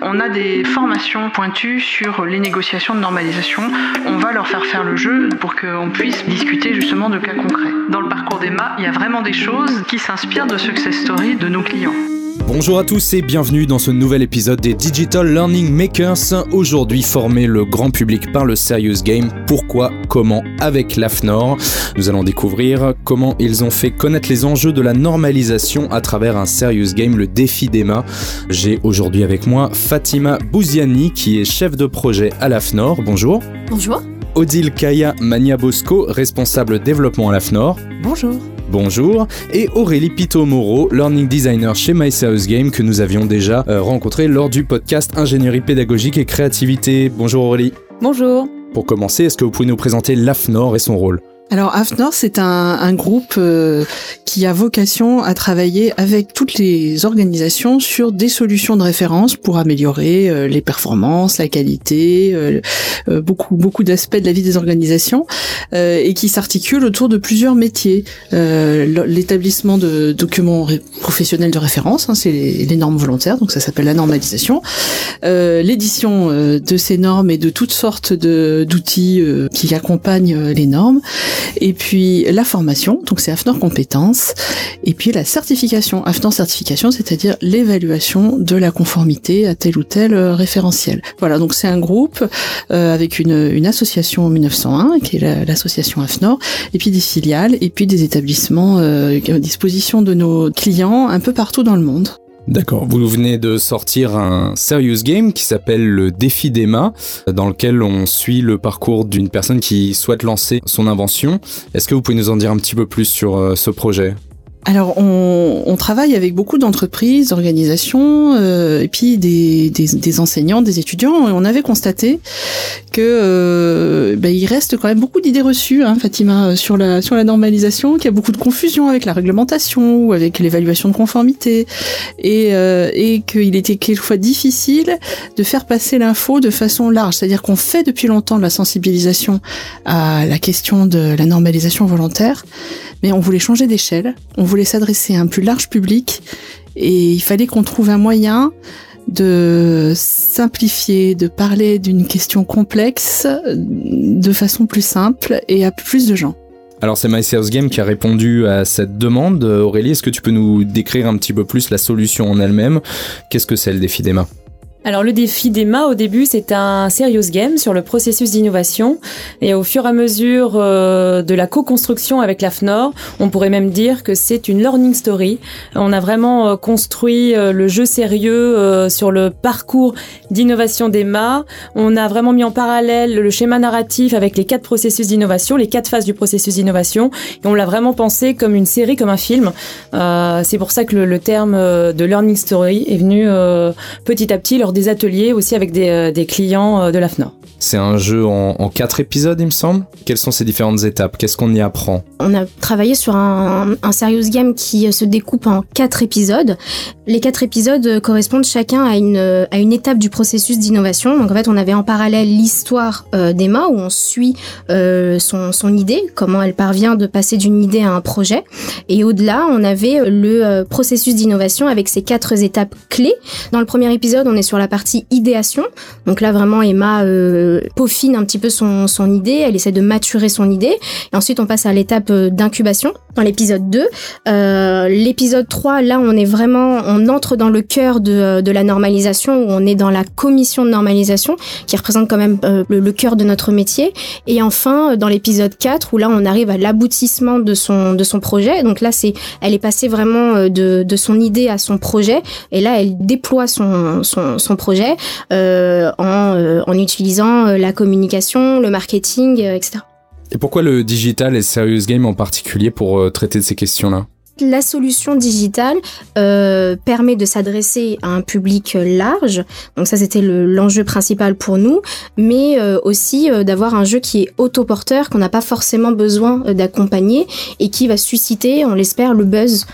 On a des formations pointues sur les négociations de normalisation. On va leur faire faire le jeu pour qu'on puisse discuter justement de cas concrets. Dans le parcours d'Emma, il y a vraiment des choses qui s'inspirent de success stories de nos clients. Bonjour à tous et bienvenue dans ce nouvel épisode des Digital Learning Makers. Aujourd'hui formé le grand public par le Serious Game. Pourquoi, comment, avec l'AFNOR. Nous allons découvrir comment ils ont fait connaître les enjeux de la normalisation à travers un Serious Game, le défi d'Emma. J'ai aujourd'hui avec moi Fatima Bouziani qui est chef de projet à l'AFNOR. Bonjour. Bonjour. Odile Kaya Mania-Bosco, responsable développement à l'AFNOR. Bonjour. Bonjour, et Aurélie Pito-Moreau, learning designer chez My Game que nous avions déjà euh, rencontré lors du podcast Ingénierie pédagogique et créativité. Bonjour Aurélie. Bonjour. Pour commencer, est-ce que vous pouvez nous présenter l'AFNOR et son rôle? Alors AFNOR, c'est un, un, groupe euh, qui a vocation à travailler avec toutes les organisations sur des solutions de référence pour améliorer euh, les performances, la qualité, euh, beaucoup beaucoup d'aspects de la vie des organisations et qui s'articule autour de plusieurs métiers. L'établissement de documents professionnels de référence, hein, c'est les, les, normes volontaires, donc ça s'appelle la normalisation. L'édition de ces normes et de toutes sortes d'outils qui accompagnent les normes et puis la formation, donc c'est AFNOR compétences, et puis la certification, AFNOR certification, c'est-à-dire l'évaluation de la conformité à tel ou tel euh, référentiel. Voilà, donc c'est un groupe euh, avec une, association en 1901, qui est l'association AFNOR, et puis des filiales, et puis des établissements euh, à disposition de nos clients un peu partout dans le monde. D'accord, vous venez de sortir un serious game qui s'appelle le défi d'Emma, dans lequel on suit le parcours d'une personne qui souhaite lancer son invention. Est-ce que vous pouvez nous en dire un petit peu plus sur euh, ce projet? Alors, on, on, travaille avec beaucoup d'entreprises, d'organisations, euh, et puis des, des, des, enseignants, des étudiants. Et on avait constaté que euh, ben, il reste quand même beaucoup d'idées reçues, hein, Fatima, sur la sur la normalisation, qu'il y a beaucoup de confusion avec la réglementation ou avec l'évaluation de conformité, et, euh, et qu'il était quelquefois difficile de faire passer l'info de façon large. C'est-à-dire qu'on fait depuis longtemps de la sensibilisation à la question de la normalisation volontaire mais on voulait changer d'échelle, on voulait s'adresser à un plus large public et il fallait qu'on trouve un moyen de simplifier, de parler d'une question complexe de façon plus simple et à plus de gens. Alors c'est My Game qui a répondu à cette demande. Aurélie, est-ce que tu peux nous décrire un petit peu plus la solution en elle-même? Qu'est-ce que c'est le défi d'Emma? Alors le défi d'Emma au début c'est un serious game sur le processus d'innovation et au fur et à mesure euh, de la co-construction avec la FNOR, on pourrait même dire que c'est une learning story. On a vraiment euh, construit euh, le jeu sérieux sur le parcours d'innovation d'Emma. On a vraiment mis en parallèle le schéma narratif avec les quatre processus d'innovation, les quatre phases du processus d'innovation et on l'a vraiment pensé comme une série, comme un film. c'est pour ça que le, le, terme de learning story est venu petit à petit des ateliers aussi avec des, euh, clients euh, de la FNOR. C'est un jeu en, en, quatre épisodes, il me semble. Quelles sont ces différentes étapes? Qu'est-ce qu'on y apprend? On a travaillé sur un, un, serious game qui euh, se découpe en quatre épisodes. Les quatre épisodes correspondent chacun à une, à une étape du processus d'innovation. Donc en fait, on avait en parallèle l'histoire euh, d'Emma où on suit euh, son, son idée, comment elle parvient de passer d'une idée à un projet. Et au-delà, on avait le processus d'innovation avec ses quatre étapes clés. Dans le premier épisode, on est sur la partie idéation. Donc là, vraiment, Emma peaufine un petit peu son, son, idée, elle essaie de maturer son idée. Et ensuite, on passe à l'étape euh, d'incubation dans l'épisode 2. Euh, l'épisode 3, là, on est vraiment, on entre dans le cœur de, euh, de, la normalisation, où on est dans la commission de normalisation, qui représente quand même euh, le, cœur de notre métier. Et enfin, dans l'épisode 4, où là, on arrive à l'aboutissement de son, de son projet. Donc là, c'est, elle est passée vraiment de, de son idée à son projet. Et là, elle déploie son, son, son projet euh, en, en, utilisant euh, la communication, le marketing, etc. Et pourquoi le digital et Serious Game en particulier pour traiter de ces questions-là? La solution digitale euh, permet de s'adresser à un public large, donc ça c'était l'enjeu le, principal pour nous, mais euh, aussi euh, d'avoir un jeu qui est autoporteur, qu'on n'a pas forcément besoin d'accompagner et qui va susciter, on l'espère, le buzz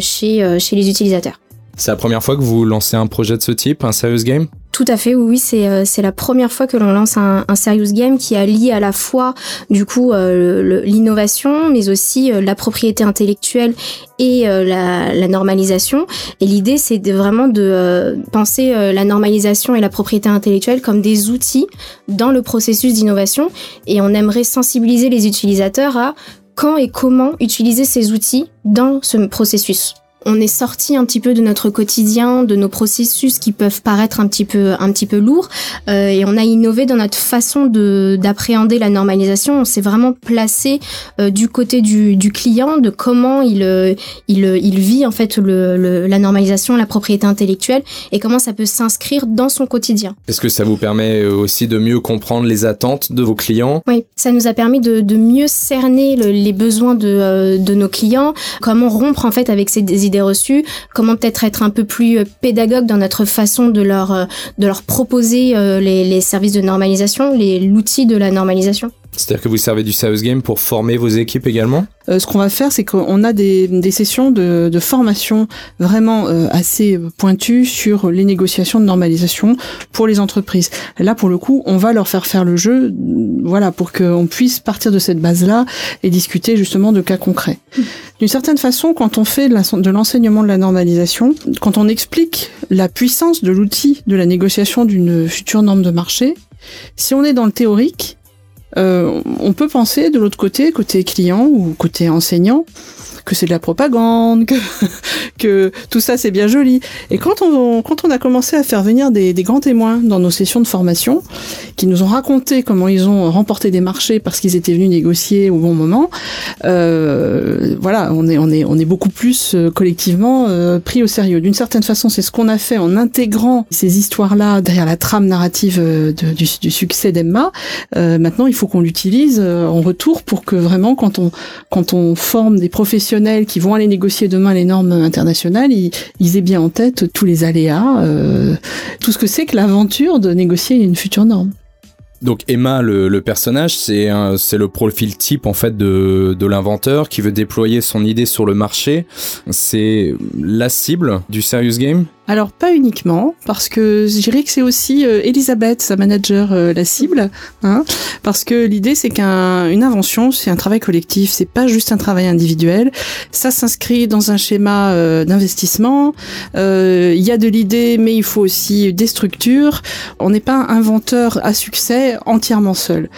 chez, chez les utilisateurs. C'est la première fois que vous lancez un projet de ce type, un serious game? Tout à fait, oui, c'est c'est la première fois que l'on lance un, serious game qui allie à la fois du coup l'innovation, mais aussi la propriété intellectuelle et la, la, normalisation. Et l'idée, c'est vraiment de penser la normalisation et la propriété intellectuelle comme des outils dans le processus d'innovation. Et on aimerait sensibiliser les utilisateurs à quand et comment utiliser ces outils dans ce processus on est sorti un petit peu de notre quotidien, de nos processus qui peuvent paraître un petit peu un petit peu lourds, euh, et on a innové dans notre façon de d'appréhender la normalisation. On s'est vraiment placé euh, du côté du, du, client, de comment il euh, il, il vit en fait le, la normalisation, la propriété intellectuelle, et comment ça peut s'inscrire dans son quotidien. Est-ce que ça vous permet aussi de mieux comprendre les attentes de vos clients? Oui, ça nous a permis de, de mieux cerner les besoins de, de nos clients, comment rompre en fait avec ces idées reçus, comment peut-être être un peu plus euh, pédagogue dans notre façon de leur, euh, de leur proposer euh, les, les services de normalisation, l'outil de la normalisation? C'est-à-dire que vous servez du Serious Game pour former vos équipes également euh, Ce qu'on va faire, c'est qu'on a des, des, sessions de, de formation vraiment euh, assez pointues sur les négociations de normalisation pour les entreprises. Là, pour le coup, on va leur faire faire le jeu, voilà, pour qu'on puisse partir de cette base-là et discuter justement de cas concrets. D'une certaine façon, quand on fait de l'enseignement de la normalisation, quand on explique la puissance de l'outil de la négociation d'une future norme de marché, si on est dans le théorique, euh, on peut penser de l'autre côté, côté client ou côté enseignant, que c'est de la propagande, que, que tout ça c'est bien joli. Et quand on, quand on a commencé à faire venir des, des, grands témoins dans nos sessions de formation, qui nous ont raconté comment ils ont remporté des marchés parce qu'ils étaient venus négocier au bon moment, euh, voilà, on est, on, est, on est beaucoup plus euh, collectivement euh, pris au sérieux. D'une certaine façon, c'est ce qu'on a fait en intégrant ces histoires-là derrière la trame narrative de, du, du, succès d'Emma. maintenant, il faut qu'on l'utilise en retour pour que vraiment, quand on, quand on forme des professionnels qui vont aller négocier demain les normes internationales, ils, aient bien en tête tous les aléas, euh, tout ce que c'est que l'aventure de négocier une future norme. Donc Emma, le, personnage, c'est c'est le profil type en fait de, de l'inventeur qui veut déployer son idée sur le marché. C'est la cible du serious game? Alors pas uniquement, parce que je dirais que c'est aussi euh, Elisabeth, sa manager, euh, la cible, hein, parce que l'idée c'est qu'une invention, c'est un travail collectif, c'est pas juste un travail individuel. Ça s'inscrit dans un schéma euh, d'investissement. Il y a de l'idée, mais il faut aussi des structures. On n'est pas inventeur à succès entièrement seul.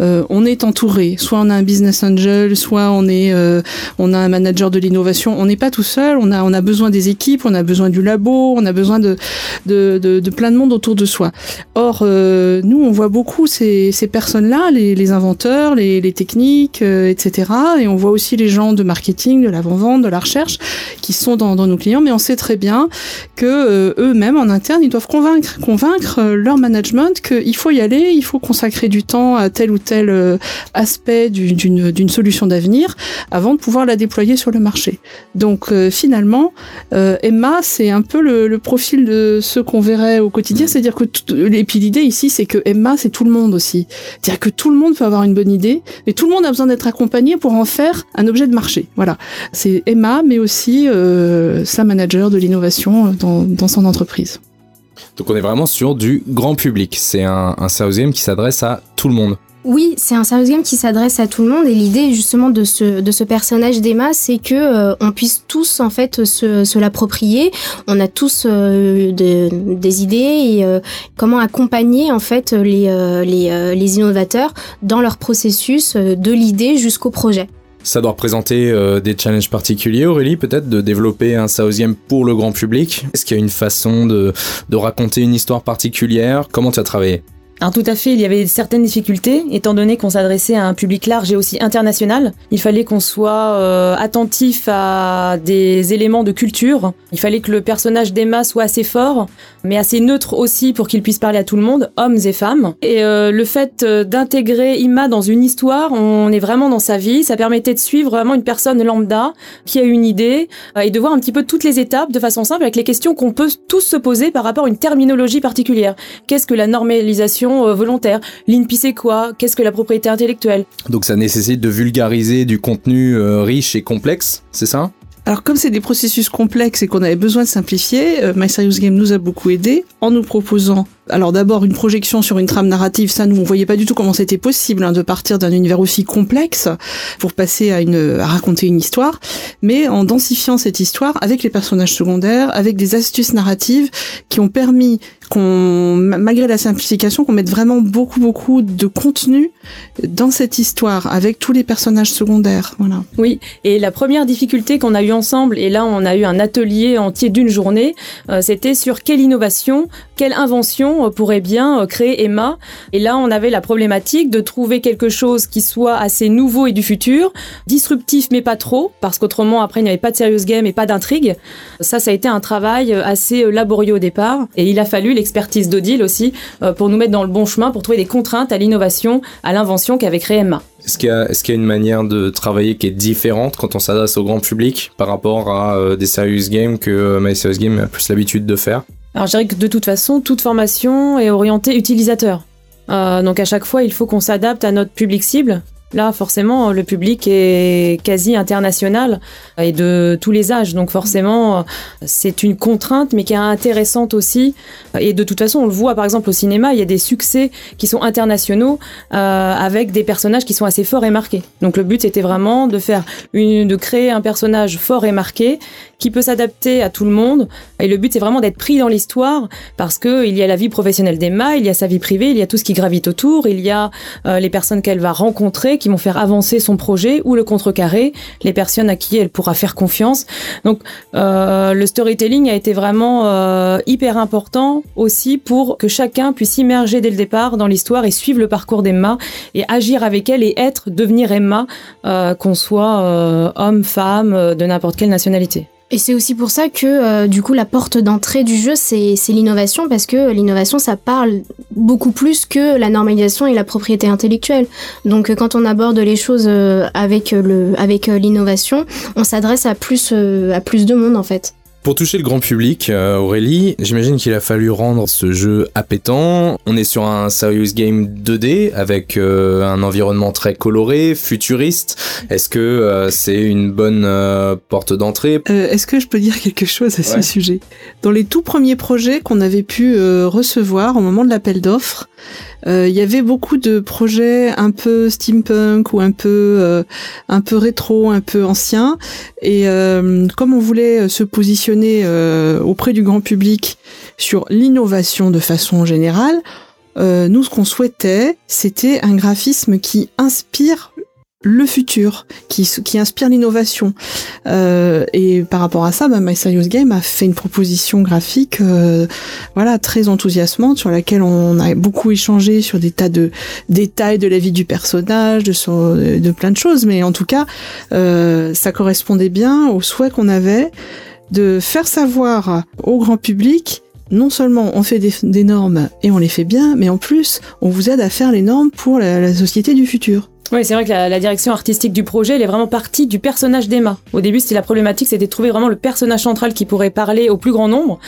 Euh, on est entouré. Soit on a un business angel, soit on est, euh, on a un manager de l'innovation. On n'est pas tout seul. On a, on a besoin des équipes, on a besoin du labo, on a besoin de, de, de, plein de monde autour de soi. Or, euh, nous, on voit beaucoup ces, ces personnes-là, les, les inventeurs, les, les techniques, etc. Et on voit aussi les gens de marketing, de l'avant-vente, de la recherche, qui sont dans, dans nos clients. Mais on sait très bien que eux-mêmes en interne, ils doivent convaincre, convaincre leur management qu'il faut y aller, il faut consacrer du temps à tel ou tel tel euh, aspect d'une solution d'avenir avant de pouvoir la déployer sur le marché. Donc euh, finalement, euh, Emma, c'est un peu le, profil de ce qu'on verrait au quotidien, mm. c'est-à-dire que et puis l'idée ici, c'est que Emma, c'est tout le monde aussi, c'est-à-dire que tout le monde peut avoir une bonne idée, mais tout le monde a besoin d'être accompagné pour en faire un objet de marché. Voilà, c'est Emma, mais aussi sa manager de l'innovation dans, dans son entreprise. Donc on est vraiment sur du grand public. C'est un, un qui s'adresse à tout le monde. Oui, c'est un serious game qui s'adresse à tout le monde et l'idée justement de ce, de ce personnage d'Emma, c'est que euh, on puisse tous en fait se, l'approprier. On a tous euh, des idées et euh, comment accompagner en fait les, les, les, innovateurs dans leur processus de l'idée jusqu'au projet. Ça doit représenter des challenges particuliers, Aurélie, peut-être de développer un game pour le grand public? Est-ce qu'il y a une façon de, de raconter une histoire particulière? Comment tu as travaillé? Alors tout à fait, il y avait certaines difficultés, étant donné qu'on s'adressait à un public large et aussi international. Il fallait qu'on soit euh, attentif à des éléments de culture. Il fallait que le personnage d'Emma soit assez fort, mais assez neutre aussi pour qu'il puisse parler à tout le monde, hommes et femmes. Et euh, le fait euh, d'intégrer Emma dans une histoire, on est vraiment dans sa vie. Ça permettait de suivre vraiment une personne lambda qui a une idée et de voir un petit peu toutes les étapes de façon simple avec les questions qu'on peut tous se poser par rapport à une terminologie particulière. Qu'est-ce que la normalisation euh, volontaire. L'INPI c'est quoi? Qu'est-ce que la propriété intellectuelle? Donc ça nécessite de vulgariser du contenu euh, riche et complexe, c'est ça? Alors comme c'est des processus complexes et qu'on avait besoin de simplifier, euh, My Serious Game nous a beaucoup aidé en nous proposant alors d'abord une projection sur une trame narrative, ça nous on voyait pas du tout comment c'était possible hein, de partir d'un univers aussi complexe pour passer à une à raconter une histoire, mais en densifiant cette histoire avec les personnages secondaires, avec des astuces narratives qui ont permis qu'on, malgré la simplification, qu'on mette vraiment beaucoup, beaucoup de contenu dans cette histoire avec tous les personnages secondaires. Voilà. Oui. Et la première difficulté qu'on a eu ensemble, et là on a eu un atelier entier d'une journée, euh, c'était sur quelle innovation, quelle invention euh, pourrait bien euh, créer Emma. Et là on avait la problématique de trouver quelque chose qui soit assez nouveau et du futur, disruptif mais pas trop, parce qu'autrement après il n'y avait pas de serious game et pas d'intrigue. Ça, ça a été un travail assez laborieux au départ, et il a fallu l'expertise d'Odile aussi euh, pour nous mettre dans le bon chemin, pour trouver des contraintes à l'innovation, à l'invention qu'avait créé Emma. Est-ce qu'il y, y, a une manière de travailler qui est différente quand on s'adresse au grand public par rapport à euh, des serious games que euh, My Serious Game a plus l'habitude de faire? Alors je dirais que de toute façon, toute formation est orientée utilisateur. donc à chaque fois, il faut qu'on s'adapte à notre public cible. Là, forcément, le public est quasi international et de tous les âges. Donc forcément, c'est une contrainte, mais qui est intéressante aussi. Et de toute façon, on le voit par exemple au cinéma, il y a des succès qui sont internationaux euh, avec des personnages qui sont assez forts et marqués. Donc le but, c'était vraiment de faire une, de créer un personnage fort et marqué qui peut s'adapter à tout le monde. Et le but, c'est vraiment d'être pris dans l'histoire parce que il y a la vie professionnelle d'Emma, il y a sa vie privée, il y a tout ce qui gravite autour, il y a euh, les personnes qu'elle va rencontrer qui vont faire avancer son projet ou le contrecarrer, les personnes à qui elle pourra faire confiance. Donc euh, le storytelling a été vraiment euh, hyper important aussi pour que chacun puisse s'immerger dès le départ dans l'histoire et suivre le parcours d'Emma et agir avec elle et être, devenir Emma, euh, qu'on soit homme, femme, de n'importe quelle nationalité. Et c'est aussi pour ça que euh, du coup la porte d'entrée du jeu c'est l'innovation parce que l'innovation ça parle beaucoup plus que la normalisation et la propriété intellectuelle. Donc euh, quand on aborde les choses euh, avec le avec l'innovation, on s'adresse à plus à plus de monde en fait. Pour toucher le grand public, euh, Aurélie, j'imagine qu'il a fallu rendre ce jeu appétant. On est sur un serious game 2D avec euh, un environnement très coloré, futuriste. Est-ce que euh, c'est une bonne euh, porte d'entrée? Est-ce que je peux dire quelque chose à ce sujet? Dans les tout premiers projets qu'on avait pu recevoir au moment de l'appel d'offres, il y avait beaucoup de projets un peu steampunk ou un peu euh, un peu rétro, un peu anciens. Et euh, comme on voulait se positionner euh, auprès du grand public sur l'innovation de façon générale, euh, nous ce qu'on souhaitait, c'était un graphisme qui inspire le futur, qui, inspire l'innovation. Euh, et par rapport à ça, bah, My Serious Game a fait une proposition graphique, euh, voilà, très enthousiasmante sur laquelle on a beaucoup échangé sur des tas de détails de la vie du personnage, de, plein de choses. Mais en tout cas, euh, ça correspondait bien au souhait qu'on avait de faire savoir au grand public non seulement on fait des, normes et on les fait bien, mais en plus on vous aide à faire les normes pour la société du futur. Oui, c'est vrai que la, direction artistique du projet, elle est vraiment partie du personnage d'Emma. Au début, c'était la problématique, c'était de trouver vraiment le personnage central qui pourrait parler au plus grand nombre.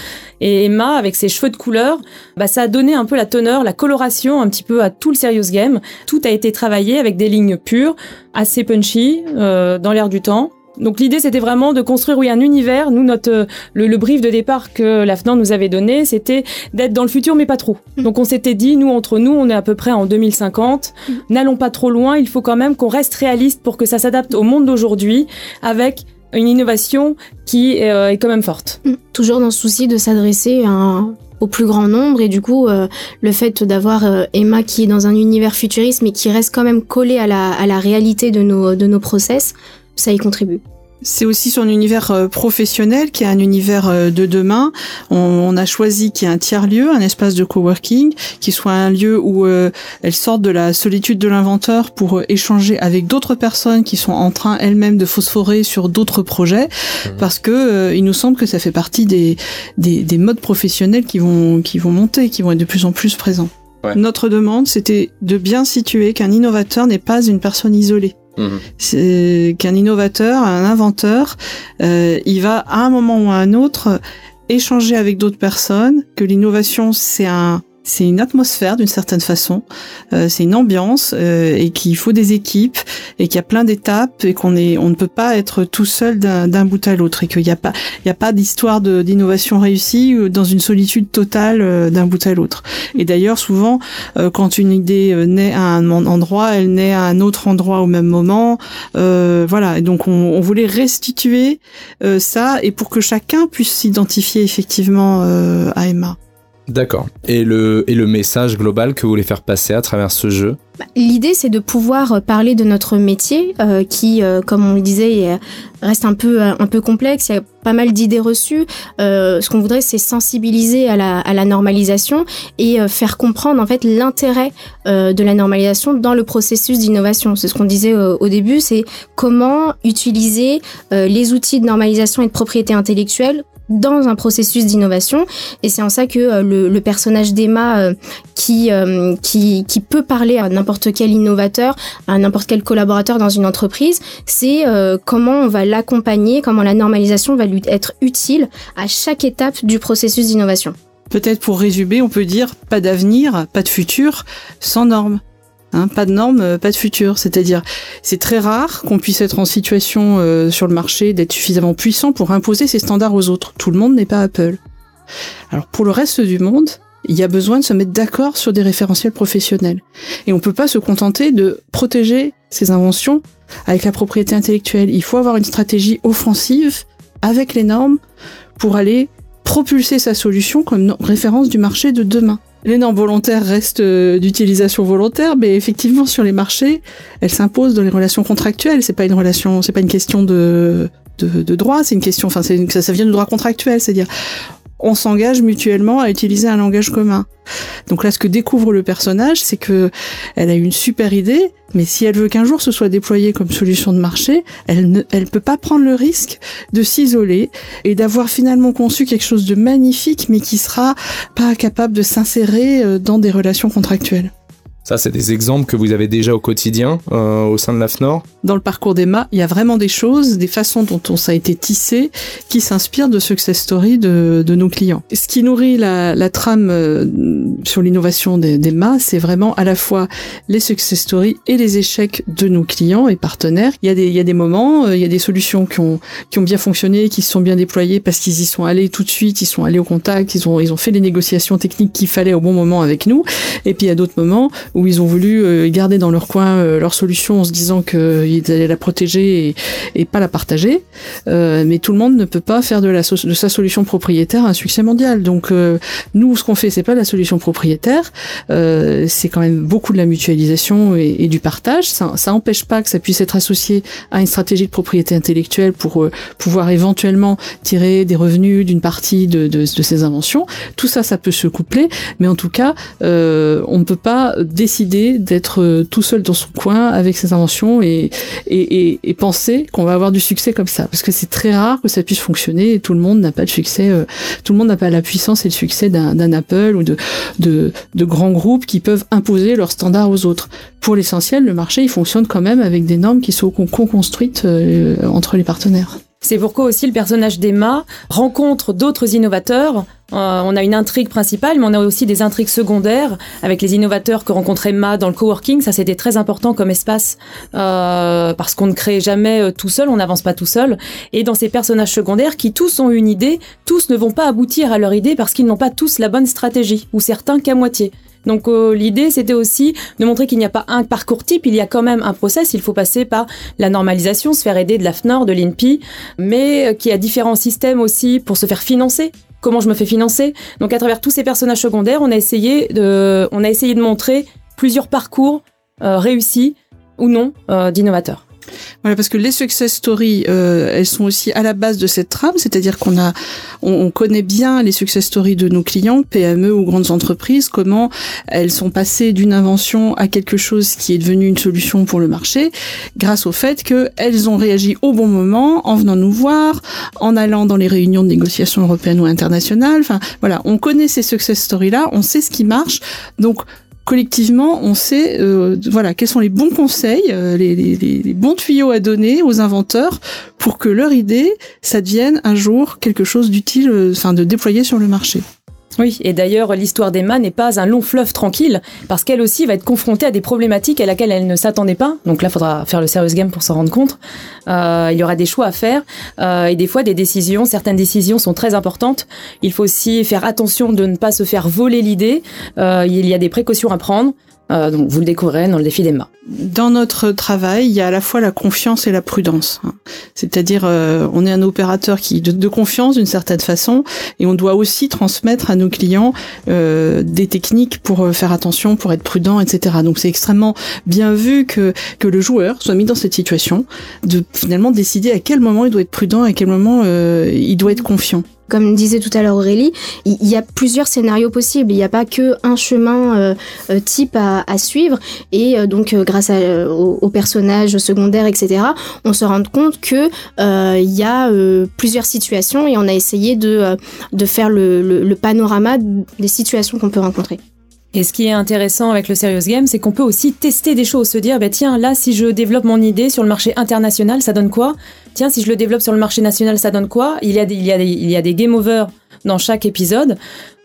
Et Emma, avec ses cheveux de couleur, bah, ça a donné un peu la teneur, la coloration un petit peu à tout le Serious Game. Tout a été travaillé avec des lignes pures, assez punchy, euh, dans l'air du temps. Donc l'idée c'était vraiment de construire oui un univers. Nous notre euh, le, le brief de départ que la FNAN nous avait donné c'était d'être dans le futur mais pas trop. Donc on s'était dit nous entre nous on est à peu près en 2050. N'allons pas trop loin. Il faut quand même qu'on reste réaliste pour que ça s'adapte au monde d'aujourd'hui avec une innovation qui euh, est quand même forte. Mm. Toujours dans ce souci de s'adresser un- au plus grand nombre et du coup euh, le fait d'avoir euh, Emma qui est dans un univers futuriste mais qui reste quand même collé à la, à la réalité de nos, de nos process, ça y contribue. C'est aussi son univers euh, professionnel qui est un univers euh, de demain. On, on a choisi qu'il y ait un tiers-lieu, un espace de coworking, qui soit un lieu où euh, elle sorte de la solitude de l'inventeur pour échanger avec d'autres personnes qui sont en train elles-mêmes de phosphorer sur d'autres projets, Mhm. parce que euh, il nous semble que ça fait partie des, des, des modes professionnels qui vont, qui vont monter, qui vont être de plus en plus présents. Ouais. Notre demande, c'était de bien situer qu'un innovateur n'est pas une personne isolée. C'est qu'un innovateur, un inventeur, euh, il va à un moment ou à un autre échanger avec d'autres personnes, que l'innovation c'est un c'est une atmosphère d'une certaine façon, euh, c'est une ambiance euh, et qu'il faut des équipes et qu'il y a plein d'étapes et qu'on est, on ne peut pas être tout seul d'un bout à l'autre et qu'il n'y a pas, il y a pas d'histoire d'innovation réussie dans une solitude totale euh, d'un bout à l'autre. Et d'ailleurs, souvent, quand une idée naît à un endroit, elle naît à un autre endroit au même moment. voilà. Et donc, on, on voulait restituer ça et pour que chacun puisse s'identifier effectivement à Emma. D'accord. Et le, et le message global que vous voulez faire passer à travers ce jeu bah, L'idée, c'est de pouvoir parler de notre métier, euh, qui, euh, comme on le disait, reste un peu, un peu complexe. Il y a pas mal d'idées reçues. Euh, ce qu'on voudrait, c'est sensibiliser à la, à la, normalisation et faire comprendre en fait l'intérêt de la normalisation dans le processus d'innovation. C'est ce qu'on disait au début, c'est comment utiliser les outils de normalisation et de propriété intellectuelle dans un processus d'innovation. Et c'est en ça que euh, le, personnage d'Emma, euh, qui, euh, qui, qui, peut parler à n'importe quel innovateur, à n'importe quel collaborateur dans une entreprise, c'est comment on va l'accompagner, comment la normalisation va lui être utile à chaque étape du processus d'innovation. Peut-être pour résumer, on peut dire pas d'avenir, pas de futur sans normes. Hein, pas de normes, euh, pas de futur. C'est-à-dire, c'est très rare qu'on puisse être en situation euh, sur le marché d'être suffisamment puissant pour imposer ses standards aux autres. Tout le monde n'est pas Apple. Alors pour le reste du monde, il y a besoin de se mettre d'accord sur des référentiels professionnels. Et on peut pas se contenter de protéger ses inventions avec la propriété intellectuelle. Il faut avoir une stratégie offensive avec les normes pour aller propulser sa solution comme référence du marché de demain. Les normes volontaires restent euh, d'utilisation volontaire, mais effectivement sur les marchés, elles s'imposent dans les relations contractuelles. C'est pas une relation, c'est pas une question de de, droit, c'est une question, enfin ça, ça vient du droit contractuel, c'est-à-dire on s'engage mutuellement à utiliser un langage commun. Donc là, ce que découvre le personnage, c'est que elle a une super idée, mais si elle veut qu'un jour ce soit déployé comme solution de marché, elle ne, elle peut pas prendre le risque de s'isoler et d'avoir finalement conçu quelque chose de magnifique, mais qui sera pas capable de s'insérer euh, dans des relations contractuelles. Ça, c'est des exemples que vous avez déjà au quotidien euh, au sein de l'AFNOR Dans le parcours d'Emma, il y a vraiment des choses, des façons dont on, ça a été tissé qui s'inspirent de success story de, de, nos clients. Ce qui nourrit la, trame euh, sur l'innovation d'Emma, c'est vraiment à la fois les success stories et les échecs de nos clients et partenaires. Il y a des, il y a des moments, euh, il y a des solutions qui ont, qui ont bien fonctionné, qui se sont bien déployées parce qu'ils y sont allés tout de suite, ils sont allés au contact, ils ont, ils ont fait les négociations techniques qu'il fallait au bon moment avec nous. Et puis a d'autres moments où où ils ont voulu euh, garder dans leur coin euh, leur solution en se disant qu'ils allaient la protéger et, pas la partager. Euh, mais tout le monde ne peut pas faire de, la de sa solution propriétaire un succès mondial. Donc nous, ce qu'on fait, c'est pas la solution propriétaire, c'est quand même beaucoup de la mutualisation et, du partage. Ça, ça empêche pas que ça puisse être associé à une stratégie de propriété intellectuelle pour pouvoir éventuellement tirer des revenus d'une partie de, de, de, ces inventions. Tout ça, ça peut se coupler, mais en tout cas, on ne peut pas décider d'être euh, tout seul dans son coin avec ses inventions et, et, et, penser qu'on va avoir du succès comme ça. Parce que c'est très rare que ça puisse fonctionner et tout le monde n'a pas de succès, euh, tout le monde n'a pas la puissance et le succès d'un Apple ou de, de, de grands groupes qui peuvent imposer leurs standards aux autres. Pour l'essentiel, le marché, il fonctionne quand même avec des normes qui sont co-construites euh, entre les partenaires. C'est pourquoi aussi le personnage d'Emma rencontre d'autres innovateurs. Euh, on a une intrigue principale, mais on a aussi des intrigues secondaires avec les innovateurs que rencontre Emma dans le coworking. Ça, c'était très important comme espace euh, parce qu'on ne crée jamais euh, tout seul, on n'avance pas tout seul. Et dans ces personnages secondaires qui tous ont une idée, tous ne vont pas aboutir à leur idée parce qu'ils n'ont pas tous la bonne stratégie, ou certains qu'à moitié. Donc euh, l'idée, c'était aussi de montrer qu'il n'y a pas un parcours type, il y a quand même un process, il faut passer par la normalisation, se faire aider de l'AFNOR, de l'INPI, mais euh, qui a différents systèmes aussi pour se faire financer. Comment je me fais financer? Donc à travers tous ces personnages secondaires, on a essayé de, on a essayé de montrer plusieurs parcours euh, réussis ou non d'innovateurs. Voilà, parce que les success stories, euh, elles sont aussi à la base de cette trame, c'est-à-dire qu'on a, on, connaît bien les success stories de nos clients, PME ou grandes entreprises, comment elles sont passées d'une invention à quelque chose qui est devenu une solution pour le marché, grâce au fait qu'elles ont réagi au bon moment, en venant nous voir, en allant dans les réunions de négociation européennes ou internationales. Enfin, voilà, on connaît ces success stories-là, on sait ce qui marche, donc collectivement, on sait euh, voilà quels sont les bons conseils, euh, les, bons tuyaux à donner aux inventeurs pour que leur idée, ça devienne un jour quelque chose d'utile, euh, enfin de déployer sur le marché. Oui, et d'ailleurs, l'histoire d'Emma n'est pas un long fleuve tranquille, parce qu'elle aussi va être confrontée à des problématiques à laquelle elle ne s'attendait pas. Donc là, il faudra faire le serious game pour s'en rendre compte. Euh, il y aura des choix à faire, euh, et des fois des décisions. Certaines décisions sont très importantes. Il faut aussi faire attention de ne pas se faire voler l'idée. Euh, il y a des précautions à prendre. Euh, donc vous le découvrez dans le défi d'Emma. Dans notre travail, il y a à la fois la confiance et la prudence. hein. C'est-à-dire, euh, on est un opérateur qui de, de confiance d'une certaine façon, et on doit aussi transmettre à nos clients euh, des techniques pour euh, faire attention, pour être prudent, etc. Donc c'est extrêmement bien vu que que le joueur soit mis dans cette situation de finalement décider à quel moment il doit être prudent, à quel moment euh, il doit être confiant. Comme disait tout à l'heure Aurélie, il y a plusieurs scénarios possibles. Il n'y a pas que un chemin euh, euh, type à, suivre. Et euh, donc, grâce aux, personnages secondaires, etc., on se rend compte que il y a plusieurs situations et on a essayé de, faire le panorama des situations qu'on peut rencontrer. Et ce qui est intéressant avec le Serious Game, c'est qu'on peut aussi tester des choses, se dire, bah, tiens, là, si je développe mon idée sur le marché international, ça donne quoi? Tiens, si je le développe sur le marché national, ça donne quoi? Il y, a des, il, y a des, il y a des game over dans chaque épisode.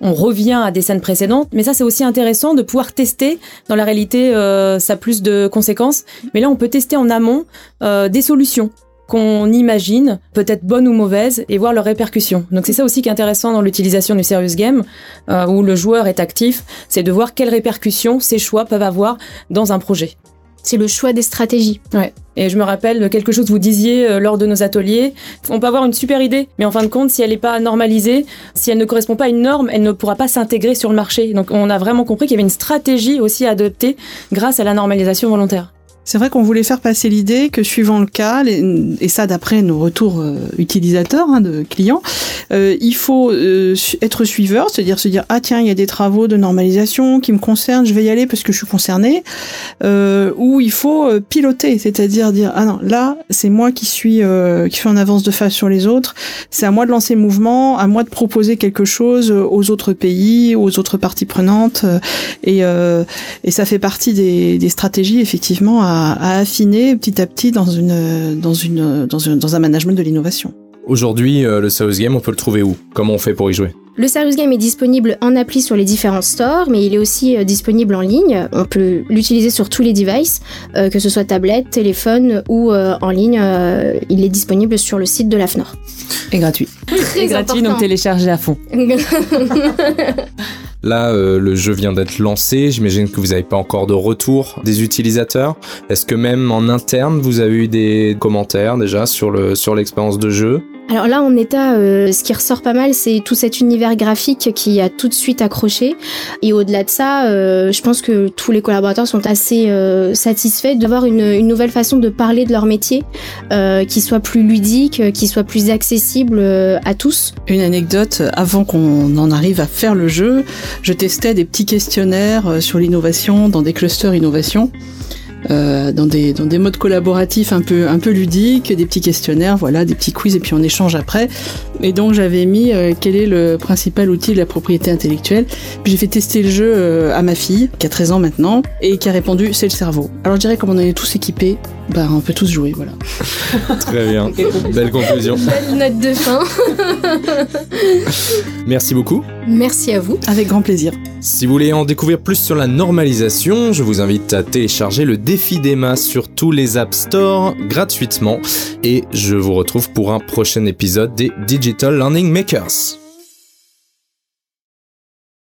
On revient à des scènes précédentes, mais ça, c'est aussi intéressant de pouvoir tester. Dans la réalité, euh, ça a plus de conséquences. Mais là, on peut tester en amont euh, des solutions qu'on imagine, peut-être bonnes ou mauvaises, et voir leurs répercussions. Donc c'est ça aussi qui est intéressant dans l'utilisation du serious game, euh, où le joueur est actif, c'est de voir quelles répercussions ses choix peuvent avoir dans un projet. C'est le choix des stratégies. Ouais. Et je me rappelle de quelque chose que vous disiez euh, lors de nos ateliers. On peut avoir une super idée, mais en fin de compte, si elle n'est pas normalisée, si elle ne correspond pas à une norme, elle ne pourra pas s'intégrer sur le marché. Donc on a vraiment compris qu'il y avait une stratégie aussi à adopter grâce à la normalisation volontaire. C'est vrai qu'on voulait faire passer l'idée que suivant le cas, et ça d'après nos retours euh, utilisateurs hein, de clients, euh, il faut euh, être suiveur, c'est-à-dire se dire ah tiens il y a des travaux de normalisation qui me concernent, je vais y aller parce que je suis concerné, euh, ou il faut euh, piloter, c'est-à-dire dire ah non là c'est moi qui suis qui suis en avance de phase sur les autres, c'est à moi de lancer le mouvement, à moi de proposer quelque chose aux autres pays, aux autres parties prenantes, et et ça fait partie des, des stratégies effectivement à, à affiner petit à petit dans une dans une dans, une, dans un management de l'innovation. Aujourd'hui, euh, le Serious Game, on peut le trouver où? Comment on fait pour y jouer? Le Serious Game est disponible en appli sur les différents stores, mais il est aussi euh, disponible en ligne. On peut l'utiliser sur tous les devices, euh, que ce soit tablette, téléphone ou euh, en ligne. euh, il est disponible sur le site de l'AFNOR. Et gratuit. Très Et gratuit, donc important. téléchargé à fond. Là, euh, le jeu vient d'être lancé. J'imagine que vous n'avez pas encore de retour des utilisateurs. Est-ce que même en interne, vous avez eu des commentaires déjà sur le sur l'expérience de jeu? Alors là, en état, euh, ce qui ressort pas mal, c'est tout cet univers graphique qui a tout de suite accroché. Et au-delà de ça, euh, je pense que tous les collaborateurs sont assez euh, satisfaits d'avoir une, une nouvelle façon de parler de leur métier, euh, qui soit plus ludique, qui soit plus accessible euh, à tous. Une anecdote, avant qu'on en arrive à faire le jeu, je testais des petits questionnaires euh, sur l'innovation dans des clusters innovation. Euh, dans des dans des modes collaboratifs un peu un peu ludiques, des petits questionnaires, voilà, des petits quiz et puis on échange après. Et donc j'avais mis euh, quel est le principal outil de la propriété intellectuelle. Puis j'ai fait tester le jeu euh, à ma fille qui a 13 ans maintenant et qui a répondu c'est le cerveau. Alors je dirais comme on est tous équipés, bah on peut tous jouer, voilà. Très bien. Belle conclusion. Belle note de fin. Merci beaucoup. Merci à vous. Avec grand plaisir. Si vous voulez en découvrir plus sur la normalisation, je vous invite à télécharger le défi d'Emma sur tous les App Store gratuitement. Et je vous retrouve pour un prochain épisode des Digital Learning Makers.